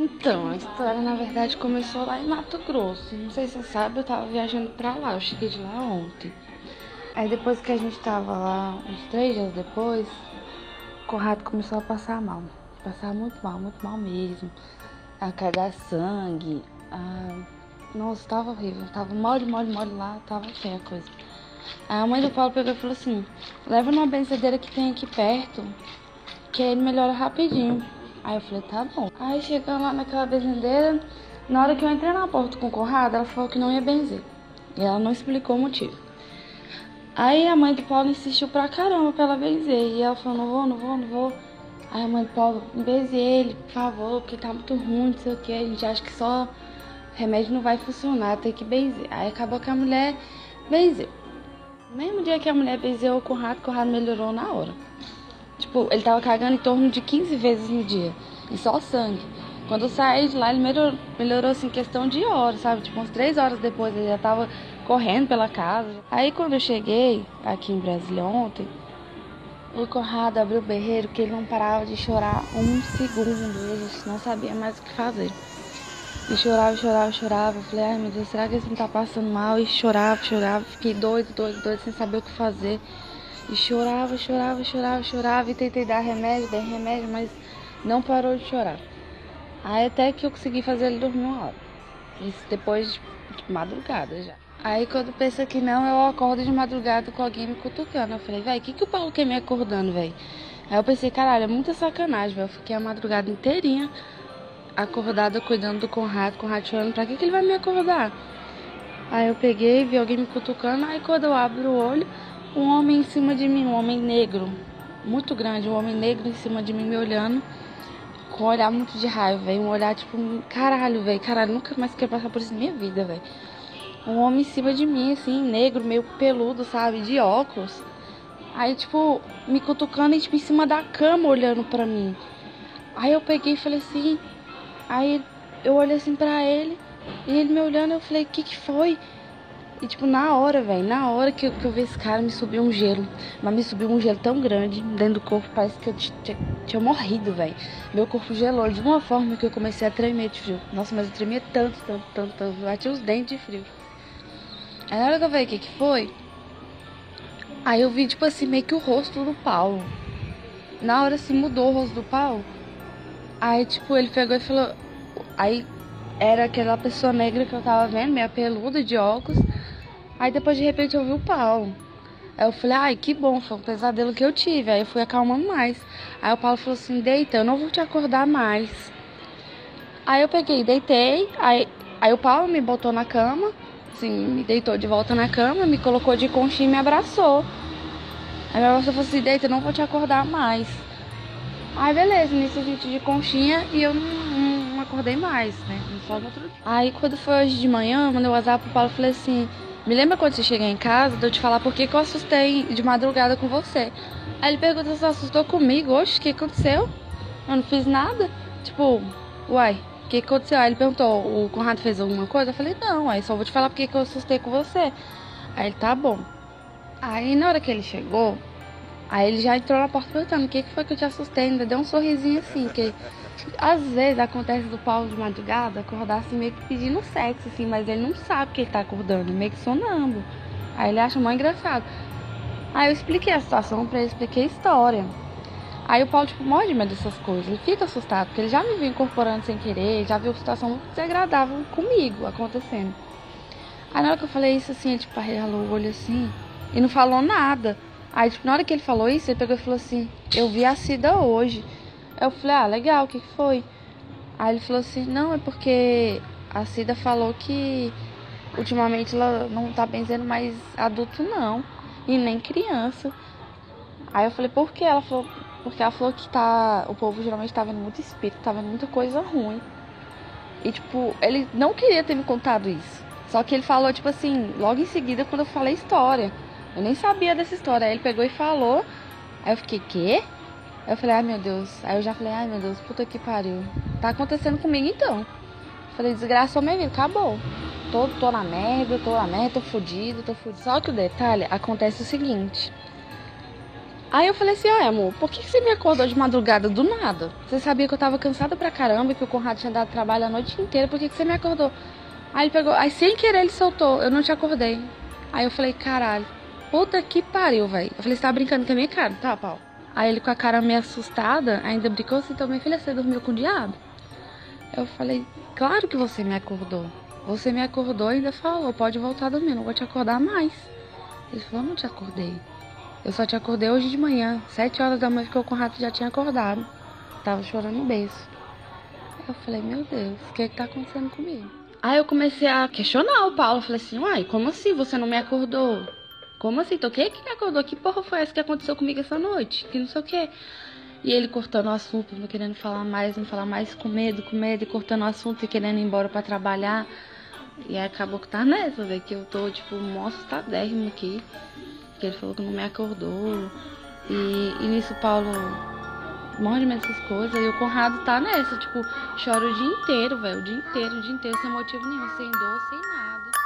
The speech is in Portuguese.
Então, a história na verdade começou lá em Mato Grosso. Não sei se você sabe, eu tava viajando pra lá, eu cheguei de lá ontem. Aí depois que a gente tava lá, uns três dias depois, o Conrado começou a passar mal. Passar muito mal, muito mal mesmo. A cagar sangue. A... Nossa, tava horrível. Tava mole, mole, mole lá, tava feia a coisa. Aí a mãe do Paulo pegou e falou assim: leva numa benzedeira que tem aqui perto, que ele melhora rapidinho. Aí eu falei: tá bom. Aí chegando lá naquela benzedeira, na hora que eu entrei na porta com o Conrado, ela falou que não ia benzer. E ela não explicou o motivo. Aí a mãe do Paulo insistiu pra caramba pra ela benzer. E ela falou: não vou, não vou, não vou. Aí a mãe do Paulo, benze ele, por favor, porque tá muito ruim, não sei o que. A gente acha que só remédio não vai funcionar, tem que benzer. Aí acabou que a mulher benzeu. No mesmo dia que a mulher benzeu o Conrado, o Conrado melhorou na hora. Tipo, ele tava cagando em torno de 15 vezes no dia. E só sangue. Quando eu saí de lá, ele melhorou, melhorou assim, questão de horas, sabe? Tipo, umas três horas depois ele já tava correndo pela casa. Aí quando eu cheguei aqui em Brasília ontem, o Conrado abriu o berreiro que ele não parava de chorar um segundo. Ele não sabia mais o que fazer. E chorava, chorava, chorava. Eu falei, ai meu Deus, será que ele não tá passando mal? E chorava, chorava. Fiquei doido, doido, doido, sem saber o que fazer. E chorava, chorava, chorava, chorava. E tentei dar remédio, dei remédio, mas não parou de chorar. Aí até que eu consegui fazer ele dormir uma hora. Isso depois de madrugada já. Aí quando pensa que não, eu acordo de madrugada com alguém me cutucando. Eu falei, velho, o que, que o Paulo quer me acordando, velho? Aí eu pensei, caralho, é muita sacanagem, velho. Eu fiquei a madrugada inteirinha acordada cuidando do Conrado, Conrado chorando, pra que, que ele vai me acordar? Aí eu peguei, vi alguém me cutucando, aí quando eu abro o olho, um homem em cima de mim, um homem negro, muito grande, um homem negro em cima de mim me olhando, com um olhar muito de raiva, velho. Um olhar tipo, caralho, velho, caralho, nunca mais quero passar por isso na minha vida, velho um homem em cima de mim, assim, negro, meio peludo, sabe, de óculos. Aí, tipo, me cutucando e, tipo, em cima da cama, olhando pra mim. Aí eu peguei e falei assim. Aí eu olhei assim pra ele, e ele me olhando, eu falei, o que que foi? E, tipo, na hora, velho, na hora que eu, que eu vi esse cara, me subiu um gelo. Mas me subiu um gelo tão grande dentro do corpo, parece que eu tinha, morrido, velho. Meu corpo gelou de uma forma que eu comecei a tremer de frio. Nossa, mas eu tremia tanto, tanto, tanto, tanto. Bati os dentes de frio. Aí na hora que eu vi o que que foi, aí eu vi, tipo assim, meio que o rosto do Paulo. Na hora assim, mudou o rosto do Paulo. Aí, tipo, ele pegou e falou. Aí era aquela pessoa negra que eu tava vendo, meio peluda, de óculos. Aí depois de repente eu vi o Paulo. Aí eu falei, ai, que bom, foi um pesadelo que eu tive. Aí eu fui acalmando mais. Aí o Paulo falou assim, deita, eu não vou te acordar mais. Aí eu peguei, deitei, aí, aí o Paulo me botou na cama assim, me deitou de volta na cama, me colocou de conchinha e me abraçou. Aí meu abraçou falou assim, deita, não vou te acordar mais. Aí beleza, nisso a gente de conchinha e eu não, não, não acordei mais, né? Só no outro dia. Aí quando foi hoje de manhã, eu mandei o WhatsApp pro Paulo e falei assim, me lembra quando você chegar em casa, de eu te falar por que, que eu assustei de madrugada com você. Aí ele perguntou se assustou comigo, oxe, o que aconteceu? Eu não fiz nada. Tipo, uai, o que aconteceu? Aí ele perguntou, o Conrado fez alguma coisa? Eu falei, não, aí só vou te falar porque que eu assustei com você. Aí ele, tá bom. Aí na hora que ele chegou, aí ele já entrou na porta perguntando o que, que foi que eu te assustei, ainda deu um sorrisinho assim, que às vezes acontece do Paulo de madrugada acordar assim meio que pedindo sexo, assim, mas ele não sabe que ele tá acordando, meio que sonâmbulo. Aí ele acha mó engraçado. Aí eu expliquei a situação pra ele, expliquei a história. Aí o Paulo, tipo, morre de medo dessas coisas. Ele fica assustado, porque ele já me viu incorporando sem querer, já viu situação muito desagradável comigo acontecendo. Aí na hora que eu falei isso, assim, ele, tipo, arregalou o olho assim e não falou nada. Aí, tipo, na hora que ele falou isso, ele pegou e falou assim: Eu vi a Cida hoje. Eu falei: Ah, legal, o que, que foi? Aí ele falou assim: Não, é porque a Cida falou que ultimamente ela não tá benzendo mais adulto, não, e nem criança. Aí eu falei: Por que? Ela falou: porque ela falou que tá. O povo geralmente tá vendo muito espírito, tá vendo muita coisa ruim. E, tipo, ele não queria ter me contado isso. Só que ele falou, tipo assim, logo em seguida, quando eu falei história. Eu nem sabia dessa história. Aí ele pegou e falou. Aí eu fiquei, quê? Aí eu falei, ai meu Deus. Aí eu já falei, ai meu Deus, puta que pariu. Tá acontecendo comigo então. Falei, desgraçou minha vida, acabou. Tô, tô na merda, tô na merda, tô fudido, tô fudido. Só que o detalhe acontece o seguinte. Aí eu falei assim, ah, amor, por que você me acordou de madrugada do nada? Você sabia que eu tava cansada pra caramba, que o Conrado tinha dado trabalho a noite inteira, por que você me acordou? Aí ele pegou, aí sem querer ele soltou, eu não te acordei. Aí eu falei, caralho, puta que pariu, velho. Eu falei, você tá brincando com a minha cara? Tá, pau. Aí ele com a cara meio assustada, ainda brincou assim também, filha, você dormiu com o diabo? Eu falei, claro que você me acordou. Você me acordou e ainda falou, pode voltar a dormir, não vou te acordar mais. Ele falou, não te acordei. Eu só te acordei hoje de manhã, sete horas da manhã, porque o Conrado já tinha acordado. Tava chorando no berço. Eu falei, meu Deus, o que é que tá acontecendo comigo? Aí eu comecei a questionar o Paulo. Falei assim, uai, como assim você não me acordou? Como assim? Toquei que me acordou? Que porra foi essa que aconteceu comigo essa noite? Que não sei o quê. E ele cortando o assunto, não querendo falar mais, não falar mais, com medo, com medo, e cortando o assunto e querendo ir embora para trabalhar. E aí acabou que tá nessa, velho, que eu tô, tipo, mó assustadérrimo aqui. Que ele falou que não me acordou. E, e nisso o Paulo morre dessas coisas. E o Conrado tá nessa, tipo, chora o dia inteiro, velho. O dia inteiro, o dia inteiro, sem motivo nenhum, sem dor, sem nada.